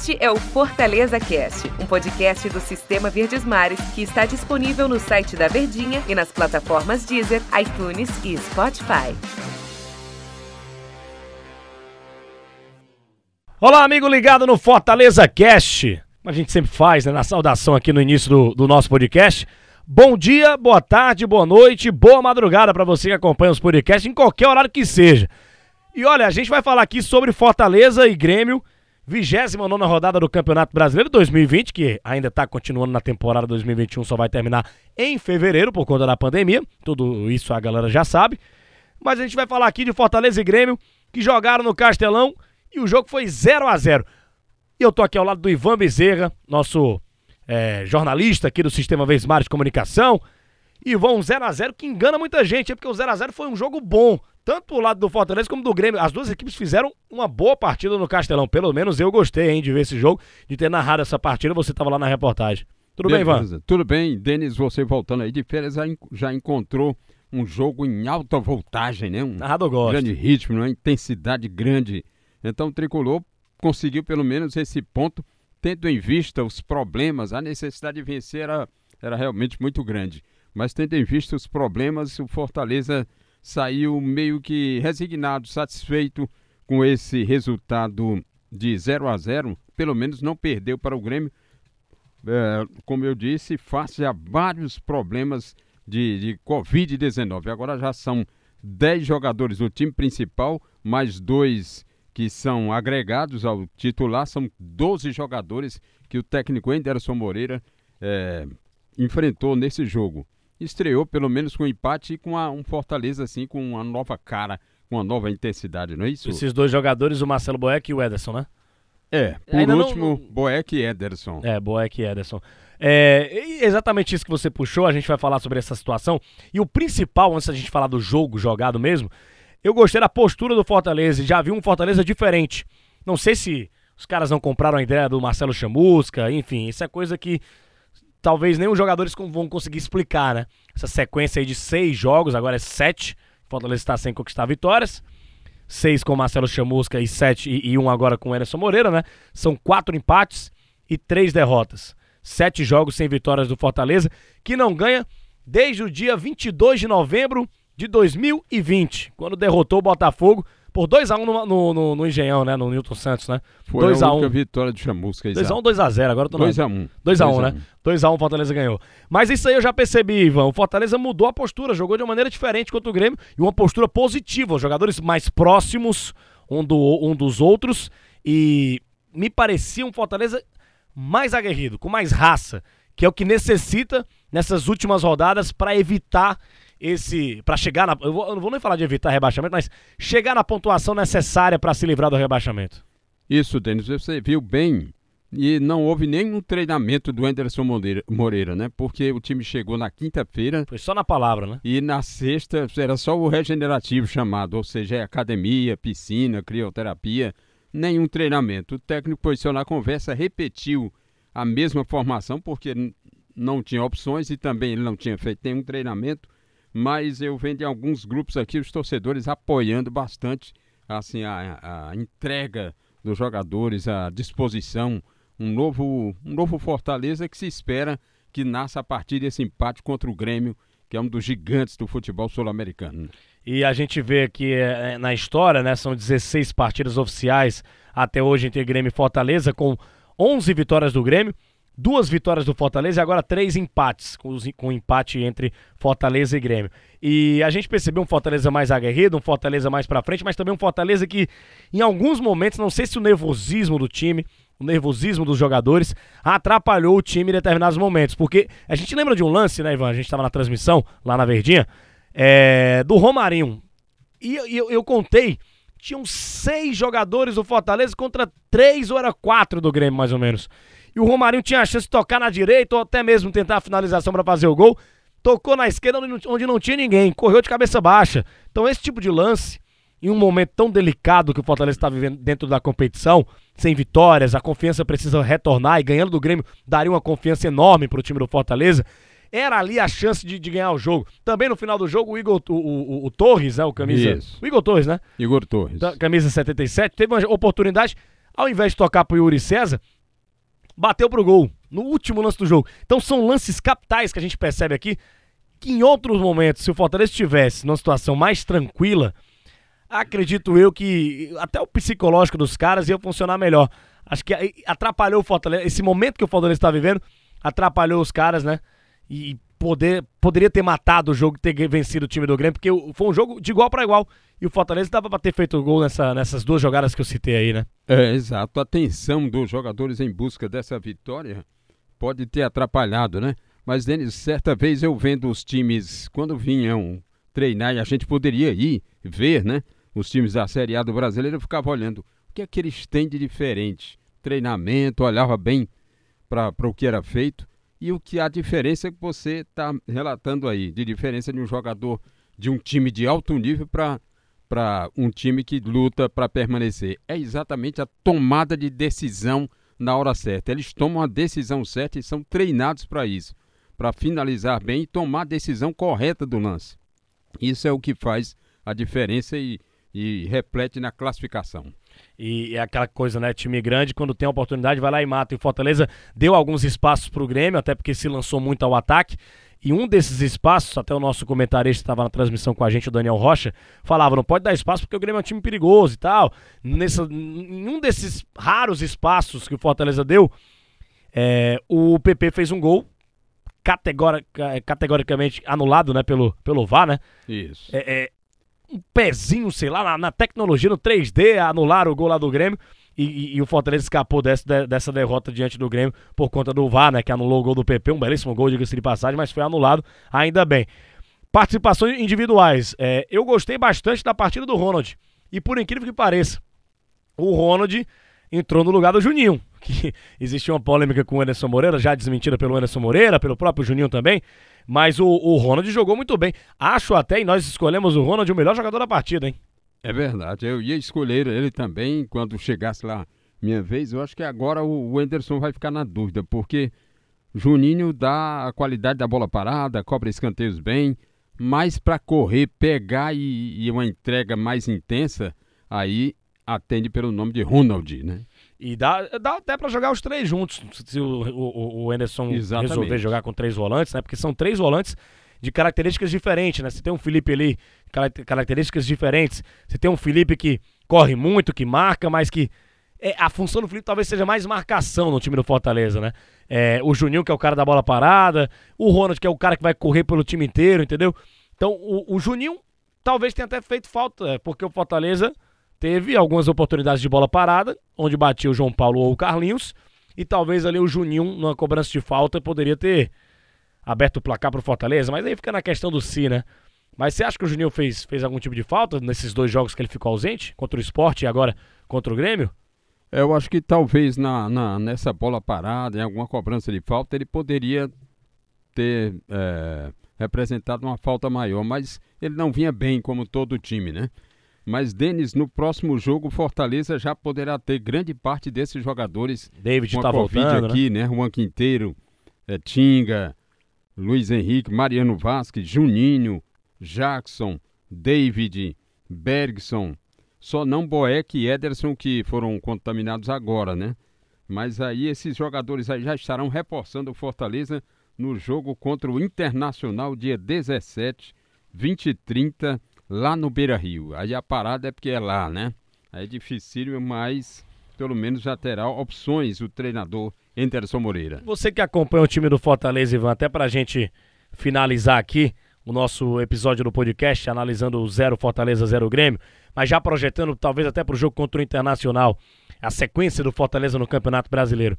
Este é o Fortaleza Cast, um podcast do Sistema Verdes Mares que está disponível no site da Verdinha e nas plataformas Deezer, iTunes e Spotify. Olá, amigo ligado no Fortaleza Cast. Como a gente sempre faz, né, na saudação aqui no início do, do nosso podcast. Bom dia, boa tarde, boa noite, boa madrugada para você que acompanha os podcasts em qualquer horário que seja. E olha, a gente vai falar aqui sobre Fortaleza e Grêmio, 29 rodada do Campeonato Brasileiro 2020, que ainda está continuando na temporada 2021, só vai terminar em fevereiro por conta da pandemia. Tudo isso a galera já sabe. Mas a gente vai falar aqui de Fortaleza e Grêmio, que jogaram no Castelão e o jogo foi 0 a 0 E eu tô aqui ao lado do Ivan Bezerra, nosso é, jornalista aqui do Sistema Vesmar de Comunicação. E vão 0x0 que engana muita gente, é porque o 0x0 foi um jogo bom, tanto pro lado do Fortaleza como do Grêmio. As duas equipes fizeram uma boa partida no Castelão, pelo menos eu gostei hein, de ver esse jogo, de ter narrado essa partida, você estava lá na reportagem. Tudo Beleza. bem, Ivan? Tudo bem, Denis, você voltando aí de férias já encontrou um jogo em alta voltagem, né? Um Narrado gosto. grande ritmo, uma intensidade grande. Então o Tricolor conseguiu pelo menos esse ponto tendo em vista os problemas, a necessidade de vencer era, era realmente muito grande. Mas tendo em vista os problemas, o Fortaleza saiu meio que resignado, satisfeito com esse resultado de 0 a 0 pelo menos não perdeu para o Grêmio. É, como eu disse, face a vários problemas de, de Covid-19. Agora já são 10 jogadores do time principal, mais dois que são agregados ao titular, são 12 jogadores que o técnico Anderson Moreira é, enfrentou nesse jogo. Estreou pelo menos com empate e com a, um Fortaleza assim, com uma nova cara, com uma nova intensidade, não é isso? Esses dois jogadores, o Marcelo Boeck e o Ederson, né? É, por Ainda último, não... Boeck e Ederson. É, Boeck e Ederson. É exatamente isso que você puxou, a gente vai falar sobre essa situação. E o principal, antes da gente falar do jogo jogado mesmo, eu gostei da postura do Fortaleza, já vi um Fortaleza diferente. Não sei se os caras não compraram a ideia do Marcelo Chamusca, enfim, isso é coisa que talvez nem os jogadores vão conseguir explicar, né? Essa sequência aí de seis jogos, agora é sete. Fortaleza está sem conquistar vitórias. Seis com Marcelo Chamusca e sete e, e um agora com o Anderson Moreira, né? São quatro empates e três derrotas. Sete jogos sem vitórias do Fortaleza, que não ganha desde o dia 22 de novembro de 2020, quando derrotou o Botafogo por 2x1 um no, no, no, no, Engenhão, né? No Newton Santos, né? Foi 2 a 1 um. vitória de Chamusca. 2x1, 2x0, agora eu tô 2x1. 2x1, né? 2x1 o Fortaleza ganhou. Mas isso aí eu já percebi, Ivan. O Fortaleza mudou a postura, jogou de uma maneira diferente contra o Grêmio e uma postura positiva. Os jogadores mais próximos um, do, um dos outros e me parecia um Fortaleza mais aguerrido, com mais raça, que é o que necessita nessas últimas rodadas para evitar esse. para chegar na. Eu, vou, eu, não vou nem falar de evitar rebaixamento, mas chegar na pontuação necessária para se livrar do rebaixamento. Isso, Denis, você viu bem. E não houve nenhum treinamento do Anderson Moreira, Moreira né? Porque o time chegou na quinta-feira. Foi só na palavra, né? E na sexta era só o regenerativo chamado, ou seja, é academia, piscina, crioterapia, nenhum treinamento. O técnico posicionou na conversa, repetiu a mesma formação, porque não tinha opções e também ele não tinha feito nenhum treinamento mas eu vendo em alguns grupos aqui os torcedores apoiando bastante assim a, a entrega dos jogadores, a disposição, um novo, um novo Fortaleza que se espera que nasça a partir desse empate contra o Grêmio, que é um dos gigantes do futebol sul-americano. E a gente vê aqui é, na história, né, são 16 partidas oficiais até hoje entre Grêmio e Fortaleza, com 11 vitórias do Grêmio, duas vitórias do Fortaleza e agora três empates, com, os, com empate entre Fortaleza e Grêmio. E a gente percebeu um Fortaleza mais aguerrido, um Fortaleza mais pra frente, mas também um Fortaleza que, em alguns momentos, não sei se o nervosismo do time, o nervosismo dos jogadores, atrapalhou o time em determinados momentos. Porque a gente lembra de um lance, né, Ivan? A gente estava na transmissão, lá na Verdinha, é, do Romarinho. E eu, eu contei tinham seis jogadores do Fortaleza contra três ou era quatro do Grêmio, mais ou menos e o Romarinho tinha a chance de tocar na direita ou até mesmo tentar a finalização para fazer o gol. Tocou na esquerda onde não tinha ninguém, correu de cabeça baixa. Então, esse tipo de lance, em um momento tão delicado que o Fortaleza está vivendo dentro da competição, sem vitórias, a confiança precisa retornar e ganhando do Grêmio daria uma confiança enorme para o time do Fortaleza. Era ali a chance de, de, ganhar o jogo. Também no final do jogo, o Igor, o, o, o Torres, né? O camisa. Isso. O Igor Torres, né? Igor Torres. camisa 77, teve uma oportunidade ao invés de tocar pro Yuri César, bateu pro gol no último lance do jogo. Então são lances capitais que a gente percebe aqui que em outros momentos, se o Fortaleza estivesse numa situação mais tranquila, acredito eu que até o psicológico dos caras ia funcionar melhor. Acho que atrapalhou o Fortaleza. Esse momento que o Fortaleza está vivendo atrapalhou os caras, né? E poder, poderia ter matado o jogo ter vencido o time do Grêmio, porque foi um jogo de igual para igual. E o Fortaleza dava para ter feito gol nessa, nessas duas jogadas que eu citei aí, né? É, exato. A tensão dos jogadores em busca dessa vitória pode ter atrapalhado, né? Mas, Denis, certa vez eu vendo os times, quando vinham treinar, e a gente poderia ir ver, né? Os times da Série A do brasileiro, eu ficava olhando o que é que eles têm de diferente. Treinamento, olhava bem para o que era feito e o que a diferença que você está relatando aí, de diferença de um jogador de um time de alto nível para um time que luta para permanecer. É exatamente a tomada de decisão na hora certa. Eles tomam a decisão certa e são treinados para isso para finalizar bem e tomar a decisão correta do lance. Isso é o que faz a diferença e, e reflete na classificação. E é aquela coisa, né? Time grande, quando tem a oportunidade, vai lá e mata. E o Fortaleza deu alguns espaços para o Grêmio, até porque se lançou muito ao ataque. E um desses espaços, até o nosso comentarista estava na transmissão com a gente, o Daniel Rocha, falava: não pode dar espaço porque o Grêmio é um time perigoso e tal. Nessa, em um desses raros espaços que o Fortaleza deu, é, o PP fez um gol categoricamente anulado, né, pelo, pelo VAR, né? Isso. É, é um pezinho, sei lá, na, na, tecnologia, no 3D, anular o gol lá do Grêmio. E, e, e o Fortaleza escapou dessa, dessa derrota diante do Grêmio por conta do VAR, né? Que anulou o gol do PP, um belíssimo gol, diga-se de passagem, mas foi anulado, ainda bem. Participações individuais. É, eu gostei bastante da partida do Ronald. E por incrível que pareça, o Ronald entrou no lugar do Juninho que existia uma polêmica com o Anderson Moreira, já desmentida pelo Anderson Moreira, pelo próprio Juninho também. Mas o, o Ronald jogou muito bem. Acho até, e nós escolhemos o Ronald o melhor jogador da partida, hein? É verdade. Eu ia escolher ele também quando chegasse lá minha vez. Eu acho que agora o, o Anderson vai ficar na dúvida, porque Juninho dá a qualidade da bola parada, cobra escanteios bem, mas para correr, pegar e, e uma entrega mais intensa, aí atende pelo nome de Ronald, né? E dá, dá até para jogar os três juntos, se o, o, o Anderson Exatamente. resolver jogar com três volantes, né? Porque são três volantes de características diferentes, né? Você tem um Felipe ali, características diferentes. Você tem um Felipe que corre muito, que marca, mas que é, a função do Felipe talvez seja mais marcação no time do Fortaleza, né? É, o Juninho, que é o cara da bola parada, o Ronald, que é o cara que vai correr pelo time inteiro, entendeu? Então, o, o Juninho talvez tenha até feito falta, é, porque o Fortaleza teve algumas oportunidades de bola parada, onde batia o João Paulo ou o Carlinhos, e talvez ali o Juninho, numa cobrança de falta, poderia ter aberto o placar para o Fortaleza, mas aí fica na questão do si, né? Mas você acha que o Juninho fez, fez algum tipo de falta nesses dois jogos que ele ficou ausente? Contra o esporte e agora contra o Grêmio? Eu acho que talvez na, na nessa bola parada, em alguma cobrança de falta, ele poderia ter é, representado uma falta maior, mas ele não vinha bem como todo o time, né? Mas, Denis, no próximo jogo, Fortaleza já poderá ter grande parte desses jogadores David com a tá Covid voltando, aqui, né? né? Juan Quinteiro, é, Tinga, Luiz Henrique, Mariano Vasquez, Juninho, Jackson, David, Bergson. Só não Boeck e Ederson que foram contaminados agora, né? Mas aí esses jogadores aí já estarão reforçando o Fortaleza no jogo contra o Internacional dia 17, 20 e 30 lá no Beira Rio. Aí a parada é porque é lá, né? Aí é difícil, mas pelo menos já terá opções o treinador Anderson Moreira. Você que acompanha o time do Fortaleza, Ivan, até pra gente finalizar aqui o nosso episódio do podcast, analisando o zero Fortaleza, zero Grêmio, mas já projetando talvez até pro jogo contra o Internacional, a sequência do Fortaleza no Campeonato Brasileiro.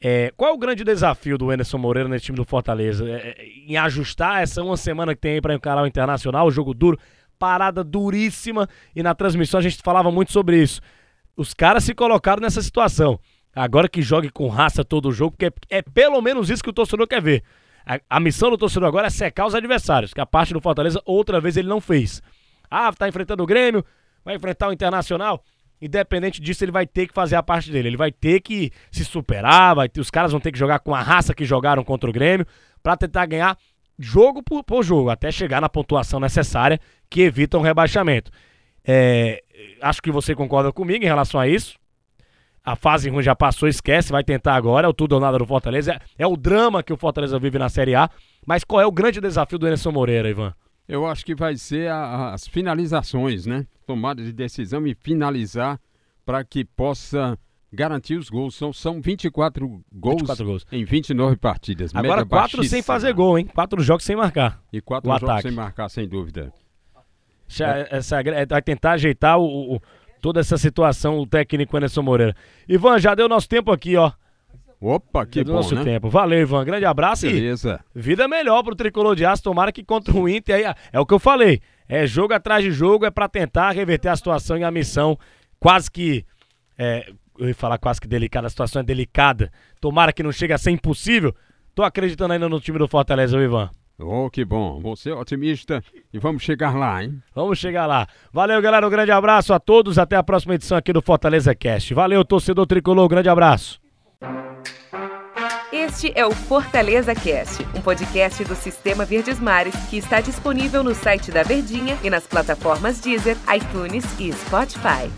É, qual é o grande desafio do Anderson Moreira nesse time do Fortaleza? É, é em ajustar essa uma semana que tem aí para encarar o Internacional, o jogo duro, parada duríssima e na transmissão a gente falava muito sobre isso. Os caras se colocaram nessa situação. Agora que jogue com raça todo o jogo, porque é, pelo menos isso que o torcedor quer ver. A, a, missão do torcedor agora é secar os adversários, que a parte do Fortaleza outra vez ele não fez. Ah, tá enfrentando o Grêmio, vai enfrentar o Internacional. Independente disso, ele vai ter que fazer a parte dele. Ele vai ter que se superar, vai ter, os caras vão ter que jogar com a raça que jogaram contra o Grêmio para tentar ganhar jogo por, por, jogo, até chegar na pontuação necessária que evita um rebaixamento. É, acho que você concorda comigo em relação a isso. a fase ruim já passou, esquece, vai tentar agora, é o tudo ou nada do Fortaleza. É, é, o drama que o Fortaleza vive na Série A. Mas qual é o grande desafio do Enerson Moreira, Ivan? Eu acho que vai ser a, as finalizações, né? Tomada de decisão e finalizar para que possa garantir os gols. São, são 24 gols, 24 gols em 29 partidas. Agora quatro sem fazer gol, hein? Quatro jogos sem marcar. E quatro jogos ataque. sem marcar, sem dúvida. Essa, essa, vai tentar ajeitar o, o toda essa situação, o técnico Anderson Moreira. Ivan, já deu nosso tempo aqui, ó. Opa, que bom, nosso né? tempo. Valeu, Ivan. Grande abraço Beleza. e vida melhor pro Tricolor de Aço. Tomara que contra o Inter, aí, é o que eu falei. É jogo atrás de jogo, é para tentar reverter a situação e a missão quase que... É, eu ia falar quase que delicada, a situação é delicada. Tomara que não chegue a ser impossível. Tô acreditando ainda no time do Fortaleza, Ivan. Oh, que bom. Você é otimista e vamos chegar lá, hein? Vamos chegar lá. Valeu, galera. Um grande abraço a todos. Até a próxima edição aqui do Fortaleza Cast. Valeu, torcedor tricolor. Um grande abraço. Este é o Fortaleza Cast, um podcast do Sistema Verdes Mares que está disponível no site da Verdinha e nas plataformas Deezer, iTunes e Spotify.